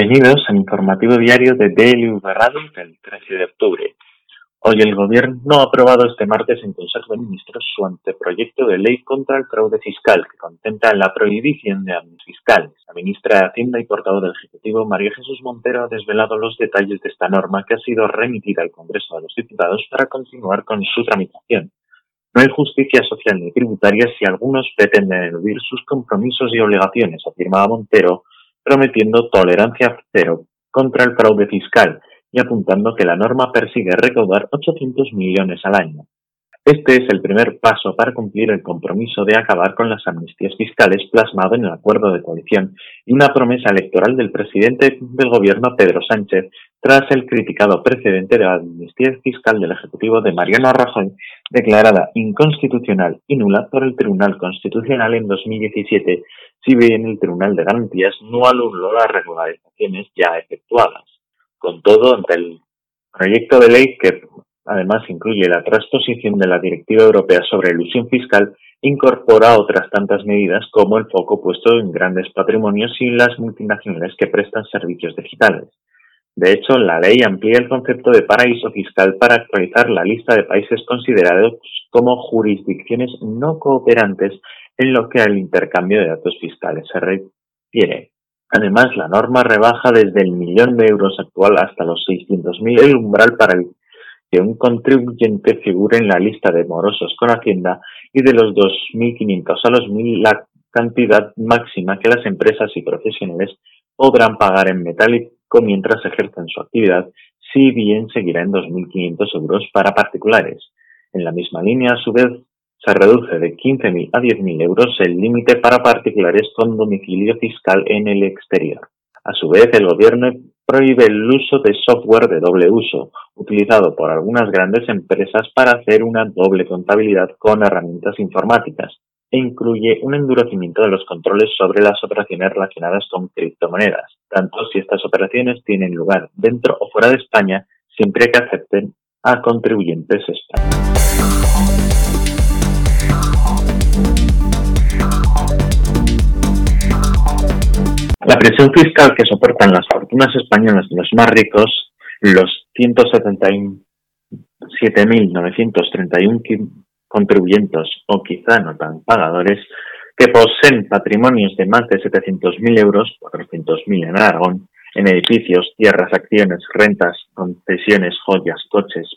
Bienvenidos al informativo diario de DLV Radio del 13 de octubre. Hoy el Gobierno ha aprobado este martes en Consejo de Ministros su anteproyecto de ley contra el fraude fiscal que contempla la prohibición de amnistías fiscales. La ministra de Hacienda y portavoz del Ejecutivo, María Jesús Montero, ha desvelado los detalles de esta norma que ha sido remitida al Congreso de los Diputados para continuar con su tramitación. No hay justicia social ni tributaria si algunos pretenden eludir sus compromisos y obligaciones, afirmaba Montero, prometiendo tolerancia cero contra el fraude fiscal y apuntando que la norma persigue recaudar 800 millones al año. Este es el primer paso para cumplir el compromiso de acabar con las amnistías fiscales plasmado en el acuerdo de coalición y una promesa electoral del presidente del gobierno Pedro Sánchez tras el criticado precedente de la amnistía fiscal del Ejecutivo de Mariano Rajoy declarada inconstitucional y nula por el Tribunal Constitucional en 2017 si bien el Tribunal de Garantías no anuló las regularizaciones ya efectuadas. Con todo, ante el proyecto de ley que además incluye la transposición de la Directiva Europea sobre ilusión fiscal, incorpora otras tantas medidas como el foco puesto en grandes patrimonios y las multinacionales que prestan servicios digitales. De hecho, la ley amplía el concepto de paraíso fiscal para actualizar la lista de países considerados como jurisdicciones no cooperantes en lo que al intercambio de datos fiscales se refiere. Además, la norma rebaja desde el millón de euros actual hasta los 600.000 el umbral para que un contribuyente figure en la lista de morosos con Hacienda y de los 2.500 a los 1.000 la cantidad máxima que las empresas y profesionales podrán pagar en metálico mientras ejercen su actividad, si bien seguirá en 2.500 euros para particulares. En la misma línea, a su vez, se reduce de 15.000 a 10.000 euros el límite para particulares con domicilio fiscal en el exterior. A su vez, el Gobierno prohíbe el uso de software de doble uso, utilizado por algunas grandes empresas para hacer una doble contabilidad con herramientas informáticas, e incluye un endurecimiento de los controles sobre las operaciones relacionadas con criptomonedas, tanto si estas operaciones tienen lugar dentro o fuera de España, siempre que acepten a contribuyentes españoles. La presión fiscal que soportan las fortunas españolas de los más ricos, los 177.931 contribuyentes o quizá no tan pagadores, que poseen patrimonios de más de 700.000 euros, 400.000 en Aragón, en edificios, tierras, acciones, rentas, concesiones, joyas, coches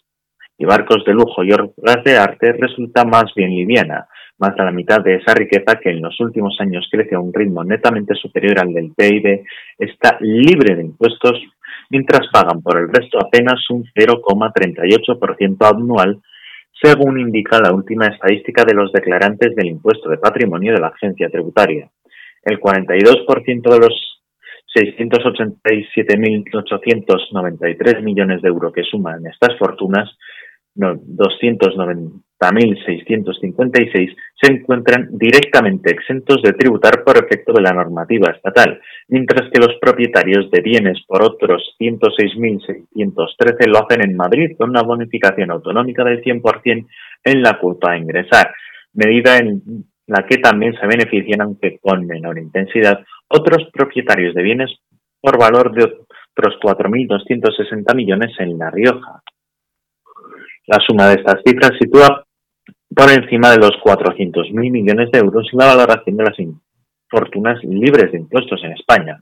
y barcos de lujo y obras de arte, resulta más bien liviana, más de la mitad de esa riqueza que en los últimos años crece a un ritmo netamente superior al del PIB está libre de impuestos, mientras pagan por el resto apenas un 0,38% anual, según indica la última estadística de los declarantes del impuesto de patrimonio de la agencia tributaria. El 42% de los 687.893 millones de euros que suman estas fortunas, no, 290 1.656 se encuentran directamente exentos de tributar por efecto de la normativa estatal, mientras que los propietarios de bienes por otros 106.613 lo hacen en Madrid con una bonificación autonómica del 100% en la culpa a ingresar, medida en la que también se benefician, aunque con menor intensidad, otros propietarios de bienes por valor de otros 4.260 millones en La Rioja. La suma de estas cifras sitúa por encima de los 400.000 millones de euros la valoración de las fortunas libres de impuestos en España,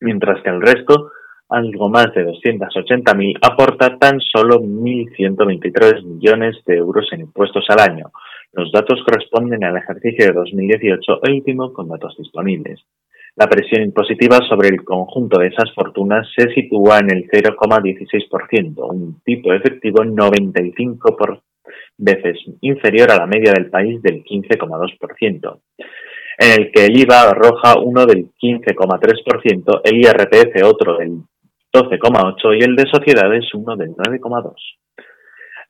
mientras que el resto, algo más de 280.000, aporta tan solo 1.123 millones de euros en impuestos al año. Los datos corresponden al ejercicio de 2018, el último con datos disponibles. La presión impositiva sobre el conjunto de esas fortunas se sitúa en el 0,16%, un tipo efectivo 95 veces inferior a la media del país del 15,2%, en el que el IVA arroja uno del 15,3%, el IRPF otro del 12,8% y el de sociedades uno del 9,2%.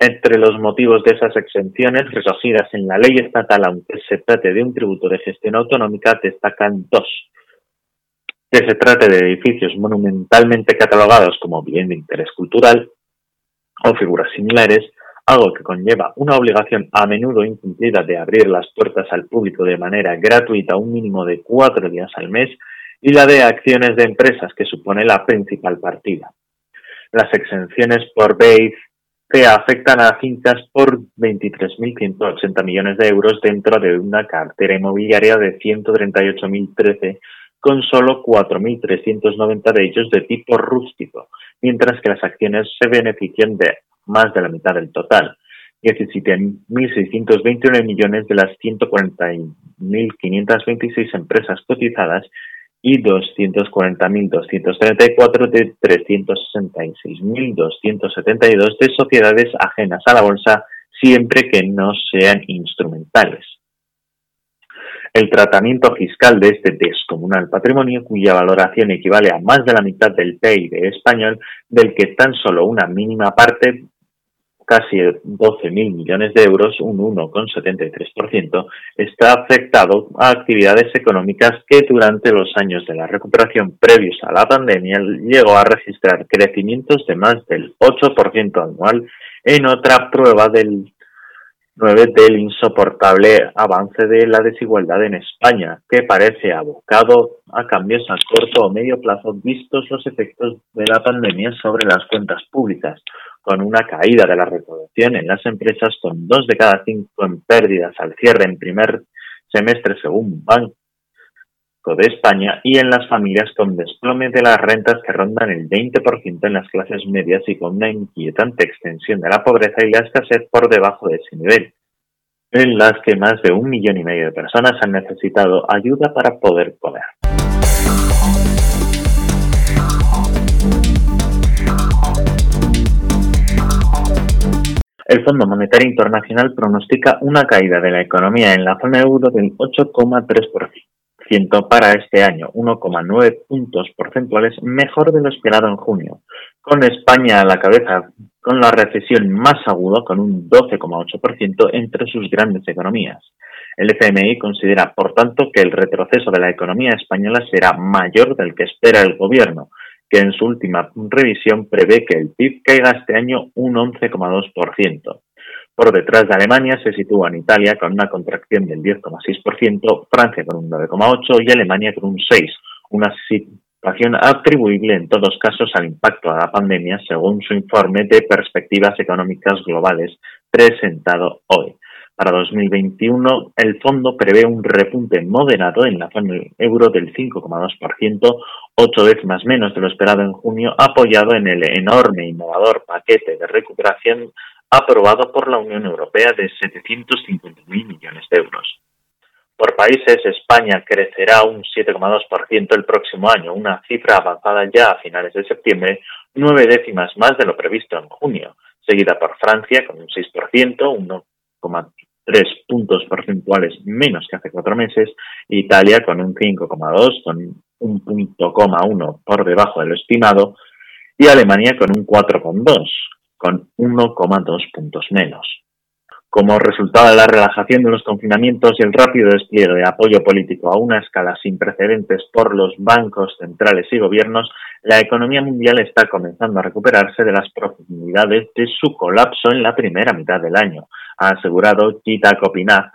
Entre los motivos de esas exenciones recogidas en la ley estatal, aunque se trate de un tributo de gestión autonómica, destacan dos. Que se trate de edificios monumentalmente catalogados como bien de interés cultural o figuras similares, algo que conlleva una obligación a menudo incumplida de abrir las puertas al público de manera gratuita un mínimo de cuatro días al mes y la de acciones de empresas, que supone la principal partida. Las exenciones por BEI que afectan a fincas por 23.180 millones de euros dentro de una cartera inmobiliaria de 138.013, con solo 4.390 de ellos de tipo rústico, mientras que las acciones se benefician de más de la mitad del total, 17.629 millones de las 140.526 empresas cotizadas y 240.234 de 366.272 de sociedades ajenas a la bolsa siempre que no sean instrumentales. El tratamiento fiscal de este descomunal patrimonio, cuya valoración equivale a más de la mitad del PIB español, del que tan solo una mínima parte casi 12.000 millones de euros, un 1,73%, está afectado a actividades económicas que durante los años de la recuperación previos a la pandemia llegó a registrar crecimientos de más del 8% anual en otra prueba del 9 del insoportable avance de la desigualdad en España, que parece abocado a cambios a corto o medio plazo vistos los efectos de la pandemia sobre las cuentas públicas, con una caída de la recaudación en las empresas con dos de cada cinco en pérdidas al cierre en primer semestre según Banco de España y en las familias con desplome de las rentas que rondan el 20% en las clases medias y con una inquietante extensión de la pobreza y la escasez por debajo de ese nivel, en las que más de un millón y medio de personas han necesitado ayuda para poder comer. El Fondo Monetario Internacional pronostica una caída de la economía en la zona euro del 8,3% para este año, 1,9 puntos porcentuales mejor de lo esperado en junio, con España a la cabeza con la recesión más aguda con un 12,8% entre sus grandes economías. El FMI considera, por tanto, que el retroceso de la economía española será mayor del que espera el gobierno, que en su última revisión prevé que el PIB caiga este año un 11,2%. Por detrás de Alemania se sitúan Italia con una contracción del 10,6%, Francia con un 9,8% y Alemania con un 6%, una situación atribuible en todos casos al impacto de la pandemia según su informe de perspectivas económicas globales presentado hoy. Para 2021, el fondo prevé un repunte moderado en la zona euro del 5,2%, ocho décimas menos de lo esperado en junio, apoyado en el enorme e innovador paquete de recuperación aprobado por la Unión Europea de 750.000 millones de euros. Por países, España crecerá un 7,2% el próximo año, una cifra avanzada ya a finales de septiembre, nueve décimas más de lo previsto en junio, seguida por Francia con un 6%, 1,3 tres puntos porcentuales menos que hace cuatro meses, Italia con un 5,2, con un punto coma uno por debajo de lo estimado, y Alemania con un 4,2, con 1,2 puntos menos. Como resultado de la relajación de los confinamientos y el rápido despliegue de apoyo político a una escala sin precedentes por los bancos centrales y gobiernos, la economía mundial está comenzando a recuperarse de las profundidades de su colapso en la primera mitad del año, ha asegurado Gita Kopinath,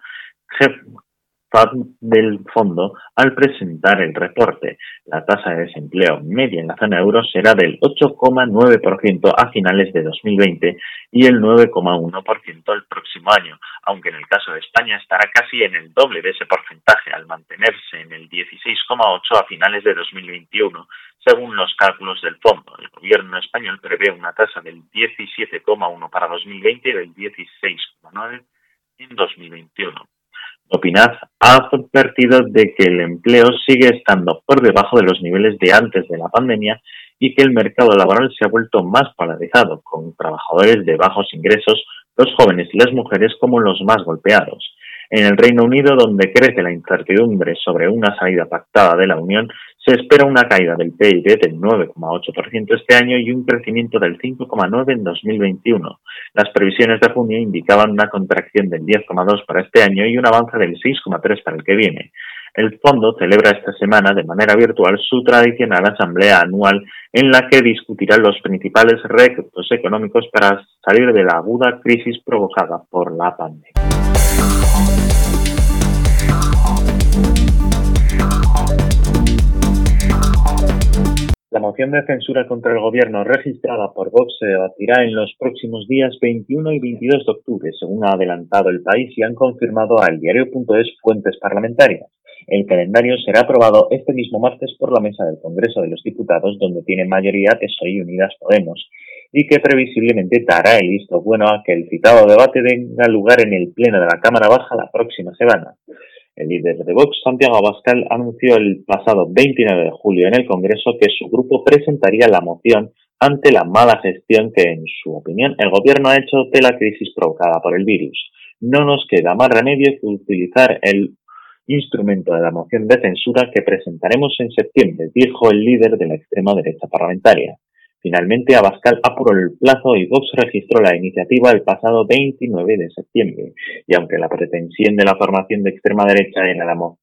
jefe del fondo, al presentar el reporte. La tasa de desempleo media en la zona euro será del 8,9% a finales de 2020 y el 9,1% el próximo año, aunque en el caso de España estará casi en el doble de ese porcentaje al mantenerse en el 16,8% a finales de 2021, según los cálculos del fondo. El gobierno español prevé una tasa del 17,1% para 2020 y del 16,9% en 2021. Opinaz ha advertido de que el empleo sigue estando por debajo de los niveles de antes de la pandemia y que el mercado laboral se ha vuelto más polarizado, con trabajadores de bajos ingresos, los jóvenes y las mujeres como los más golpeados. En el Reino Unido, donde crece la incertidumbre sobre una salida pactada de la Unión, se espera una caída del PIB del 9,8% este año y un crecimiento del 5,9% en 2021. Las previsiones de junio indicaban una contracción del 10,2% para este año y un avance del 6,3% para el que viene. El fondo celebra esta semana de manera virtual su tradicional asamblea anual en la que discutirá los principales retos económicos para salir de la aguda crisis provocada por la pandemia. Moción de censura contra el gobierno registrada por Vox se debatirá en los próximos días 21 y 22 de octubre, según ha adelantado el país y han confirmado al diario.es fuentes parlamentarias. El calendario será aprobado este mismo martes por la mesa del Congreso de los Diputados, donde tiene mayoría PSOE y Unidas Podemos, y que previsiblemente dará el visto bueno a que el citado debate tenga lugar en el Pleno de la Cámara Baja la próxima semana. El líder de Vox, Santiago Abascal, anunció el pasado 29 de julio en el Congreso que su grupo presentaría la moción ante la mala gestión que, en su opinión, el gobierno ha hecho de la crisis provocada por el virus. No nos queda más remedio que utilizar el instrumento de la moción de censura que presentaremos en septiembre, dijo el líder de la extrema derecha parlamentaria. Finalmente, Abascal apuró el plazo y Vox registró la iniciativa el pasado 29 de septiembre. Y aunque la pretensión de la formación de extrema derecha era la moción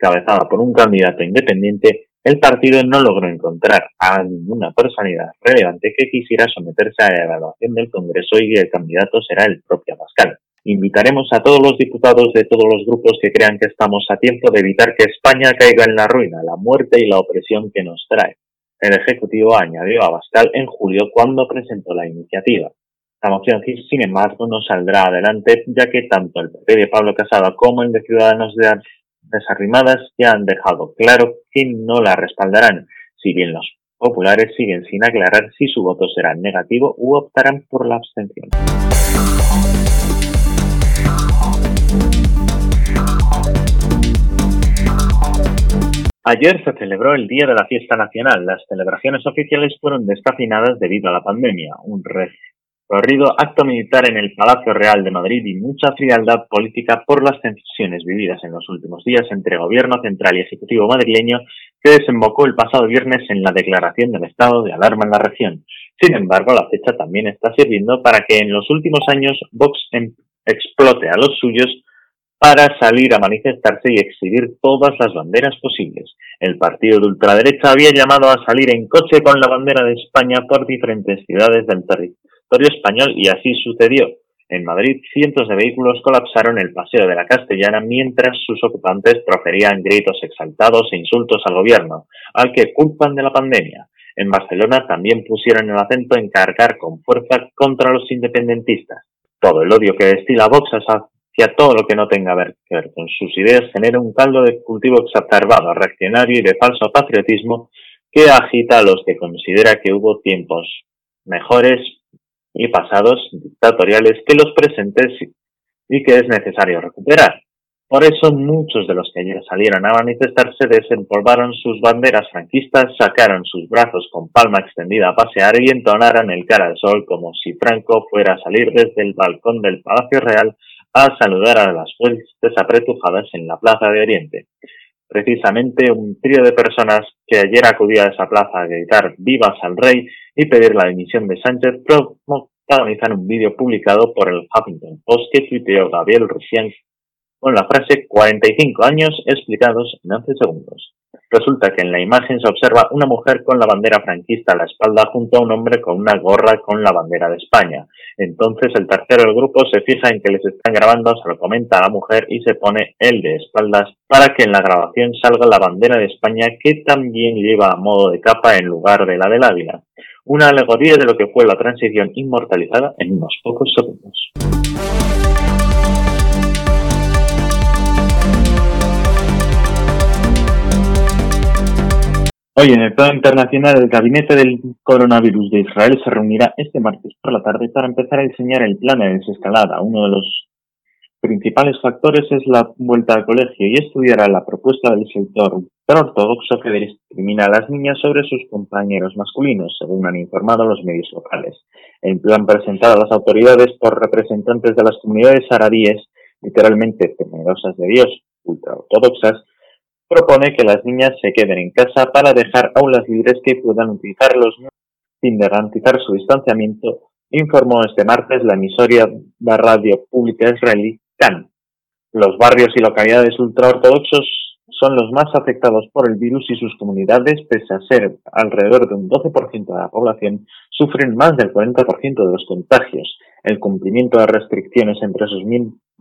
encabezada por un candidato independiente, el partido no logró encontrar a ninguna personalidad relevante que quisiera someterse a la evaluación del Congreso y el candidato será el propio Abascal. Invitaremos a todos los diputados de todos los grupos que crean que estamos a tiempo de evitar que España caiga en la ruina, la muerte y la opresión que nos trae. El Ejecutivo añadió a Bascal en julio cuando presentó la iniciativa. La moción, sin embargo, no saldrá adelante, ya que tanto el PP de Pablo Casado como el de Ciudadanos de Desarrimadas ya han dejado claro que no la respaldarán, si bien los populares siguen sin aclarar si su voto será negativo u optarán por la abstención. Ayer se celebró el Día de la Fiesta Nacional. Las celebraciones oficiales fueron descafinadas debido a la pandemia. Un recorrido acto militar en el Palacio Real de Madrid y mucha frialdad política por las tensiones vividas en los últimos días entre Gobierno Central y Ejecutivo madrileño que desembocó el pasado viernes en la declaración del estado de alarma en la región. Sin embargo, la fecha también está sirviendo para que en los últimos años Vox em-, explote a los suyos para salir a manifestarse y exhibir todas las banderas posibles. El partido de ultraderecha había llamado a salir en coche con la bandera de España por diferentes ciudades del territorio español y así sucedió. En Madrid, cientos de vehículos colapsaron el paseo de la Castellana mientras sus ocupantes proferían gritos exaltados e insultos al gobierno, al que culpan de la pandemia. En Barcelona también pusieron el acento en cargar con fuerza contra los independentistas. Todo el odio que destila Vox a todo lo que no tenga que ver con sus ideas genera un caldo de cultivo exacerbado, reaccionario y de falso patriotismo que agita a los que considera que hubo tiempos mejores y pasados dictatoriales que los presentes y que es necesario recuperar. Por eso muchos de los que ayer salieron a manifestarse desempolvaron sus banderas franquistas, sacaron sus brazos con palma extendida a pasear y entonaron el cara al sol como si Franco fuera a salir desde el balcón del Palacio Real a saludar a las fuentes apretujadas en la Plaza de Oriente. Precisamente un trío de personas que ayer acudía a esa plaza a gritar vivas al rey y pedir la dimisión de Sánchez protagonizan un vídeo publicado por el Huffington Post que tuiteó Gabriel Rufián con la frase 45 años explicados en 11 segundos. Resulta que en la imagen se observa una mujer con la bandera franquista a la espalda junto a un hombre con una gorra con la bandera de España. Entonces el tercero del grupo se fija en que les están grabando, se lo comenta a la mujer y se pone el de espaldas para que en la grabación salga la bandera de España que también lleva a modo de capa en lugar de la del Ávila. Una alegoría de lo que fue la transición inmortalizada en unos pocos segundos. Hoy en el plano internacional, el gabinete del coronavirus de Israel se reunirá este martes por la tarde para empezar a diseñar el plan de desescalada. Uno de los principales factores es la vuelta al colegio y estudiará la propuesta del sector ortodoxo que discrimina a las niñas sobre sus compañeros masculinos, según han informado los medios locales. El plan presentado a las autoridades por representantes de las comunidades árabes, literalmente temerosas de Dios, ultraortodoxas, propone que las niñas se queden en casa para dejar aulas libres que puedan utilizar los sin garantizar su distanciamiento, informó este martes la emisora de radio pública israelí CAN. Los barrios y localidades ultraortodoxos son los más afectados por el virus y sus comunidades, pese a ser alrededor de un 12% de la población, sufren más del 40% de los contagios. El cumplimiento de restricciones entre sus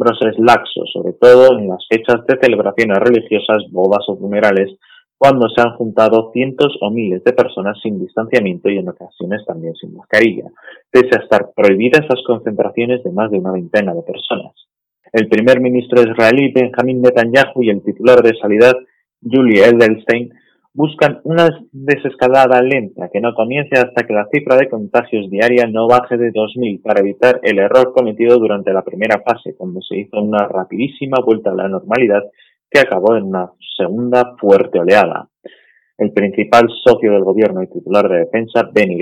miembros es laxo, sobre todo en las fechas de celebraciones religiosas, bodas o funerales, cuando se han juntado cientos o miles de personas sin distanciamiento y en ocasiones también sin mascarilla, pese a estar prohibidas las concentraciones de más de una veintena de personas. El primer ministro israelí Benjamin Netanyahu y el titular de Sanidad Julie Edelstein buscan una desescalada lenta que no comience hasta que la cifra de contagios diaria no baje de 2.000 para evitar el error cometido durante la primera fase, cuando se hizo una rapidísima vuelta a la normalidad que acabó en una segunda fuerte oleada. El principal socio del gobierno y titular de defensa, Benny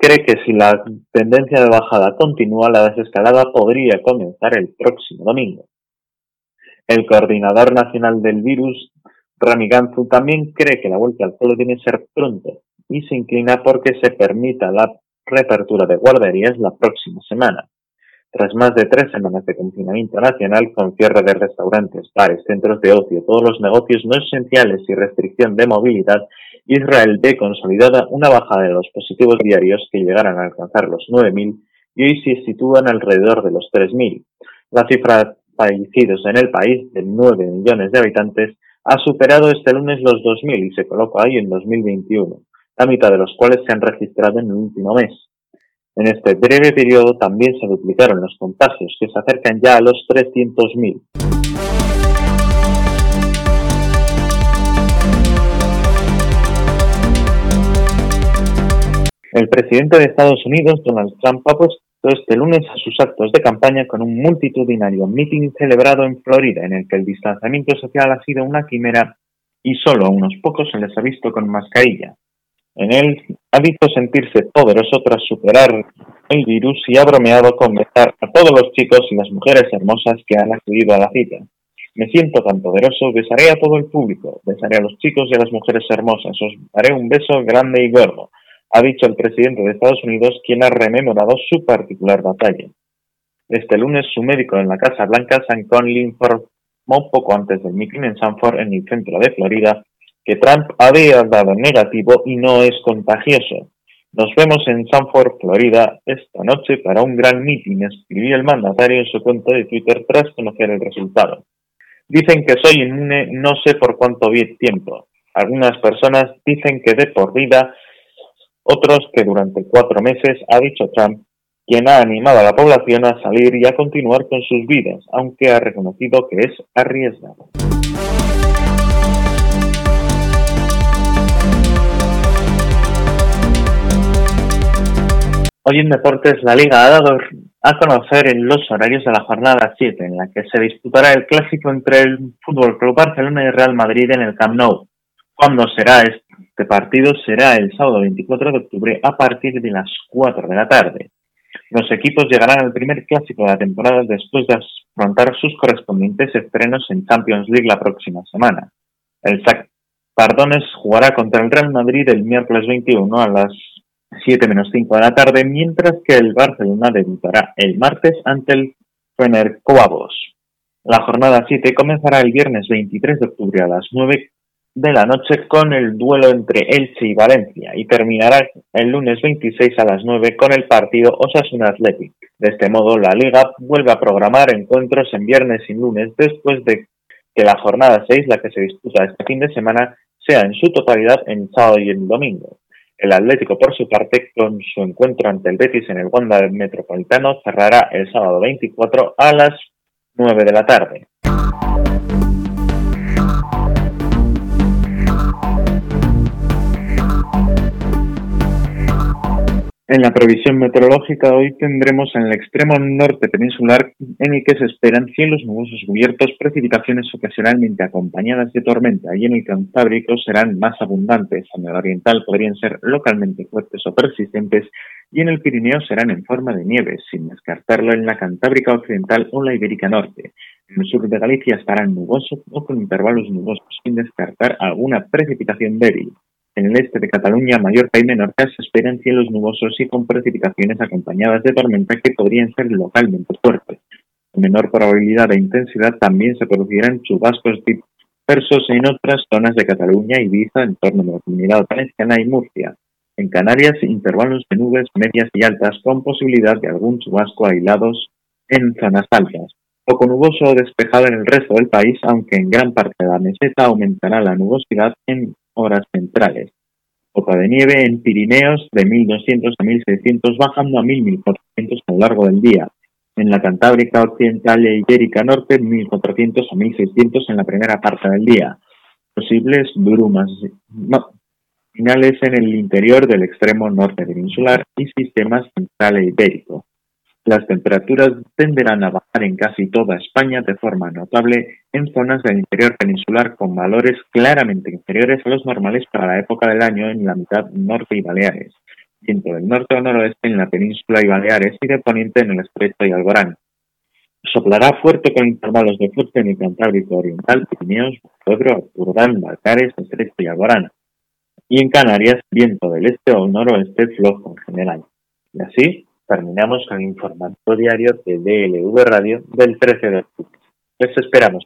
cree que si la tendencia de bajada continúa, la desescalada podría comenzar el próximo domingo. El coordinador nacional del virus, Rami Ganzu, también cree que la vuelta al pueblo tiene que ser pronto y se inclina porque se permita la reapertura de guarderías la próxima semana. Tras más de tres semanas de confinamiento nacional, con cierre de restaurantes, bares, centros de ocio, todos los negocios no esenciales y restricción de movilidad, Israel ve consolidada una bajada de los positivos diarios que llegaran a alcanzar los 9.000 y hoy se sitúan alrededor de los 3.000. La cifra de fallecidos en el país, de 9 millones de habitantes, ha superado este lunes los 2.000 y se coloca ahí en 2021, la mitad de los cuales se han registrado en el último mes. En este breve periodo también se duplicaron los contagios, que se acercan ya a los 300.000. El presidente de Estados Unidos, Donald Trump, ha puesto este lunes a sus actos de campaña con un multitudinario meeting celebrado en Florida, en el que el distanciamiento social ha sido una quimera y solo a unos pocos se les ha visto con mascarilla. En él ha visto sentirse poderoso tras superar el virus y ha bromeado con besar a todos los chicos y las mujeres hermosas que han acudido a la cita. Me siento tan poderoso, besaré a todo el público, besaré a los chicos y a las mujeres hermosas, os daré un beso grande y gordo, ha dicho el presidente de Estados Unidos, quien ha rememorado su particular batalla. Este lunes, su médico en la Casa Blanca, San Conley, informó poco antes del meeting en Sanford, en el centro de Florida, que Trump había dado negativo y no es contagioso. Nos vemos en Sanford, Florida, esta noche para un gran meeting, escribió el mandatario en su cuenta de Twitter tras conocer el resultado. Dicen que soy inmune no sé por cuánto tiempo. Algunas personas dicen que de por vida, otros que durante cuatro meses, ha dicho Trump, quien ha animado a la población a salir y a continuar con sus vidas, aunque ha reconocido que es arriesgado. Hoy en Deportes la Liga ha dado a conocer en los horarios de la jornada 7, en la que se disputará el clásico entre el Fútbol Club Barcelona y Real Madrid en el Camp Nou. ¿Cuándo será este partido? Será el sábado 24 de octubre a partir de las 4 de la tarde. Los equipos llegarán al primer clásico de la temporada después de afrontar sus correspondientes estrenos en Champions League la próxima semana. El SAC Pardones jugará contra el Real Madrid el miércoles 21 a las 7 menos 5 de la tarde, mientras que el Barcelona debutará el martes ante el Fenerbahce. La jornada 7 comenzará el viernes 23 de octubre a las 9 de la noche con el duelo entre Elche y Valencia y terminará el lunes 26 a las 9 con el partido Osasuna Athletic. De este modo, la Liga vuelve a programar encuentros en viernes y lunes después de que la jornada 6, la que se disputa este fin de semana, sea en su totalidad en sábado y en domingo. El Atlético, por su parte, con su encuentro ante el Betis en el Wanda Metropolitano, cerrará el sábado 24 a las 9 de la tarde. En la previsión meteorológica hoy tendremos en el extremo norte peninsular en el que se esperan cielos nubosos cubiertos, precipitaciones ocasionalmente acompañadas de tormenta y en el Cantábrico serán más abundantes. En el oriental podrían ser localmente fuertes o persistentes y en el Pirineo serán en forma de nieve, sin descartarlo en la Cantábrica occidental o la Ibérica norte. En el sur de Galicia estarán nubosos o con intervalos nubosos, sin descartar alguna precipitación débil. En el este de Cataluña, Mallorca y Menorca se esperan cielos nubosos y con precipitaciones acompañadas de tormenta que podrían ser localmente fuertes. Con menor probabilidad de intensidad también se producirán chubascos dispersos en otras zonas de Cataluña, Ibiza, en torno a la comunidad valenciana y Murcia. En Canarias, intervalos de nubes medias y altas con posibilidad de algún chubasco aislados en zonas altas. Poco nuboso o despejado en el resto del país, aunque en gran parte de la meseta aumentará la nubosidad en horas centrales. Cota de nieve en Pirineos de 1200 a 1600, bajando a 1000-1400 a lo largo del día. En la Cantábrica Occidental e Ibérica Norte, 1400 a 1600 en la primera parte del día. Posibles brumas finales en el interior del extremo norte peninsular y sistemas central e ibérico. Las temperaturas tenderán a bajar en casi toda España de forma notable en zonas del interior peninsular con valores claramente inferiores a los normales para la época del año en la mitad norte y Baleares, viento del norte o noroeste en la península y Baleares y de poniente en el estrecho y Alborán. Soplará fuerte con intervalos de fuerte en el Cantábrico Oriental, Pirineos, Pueblo, Urdán, Balcares, Estrecho y Alborán. Y en Canarias, viento del este o noroeste flojo en general. Y así, terminamos con el informativo diario de DLV Radio del 13 de octubre. Les esperamos.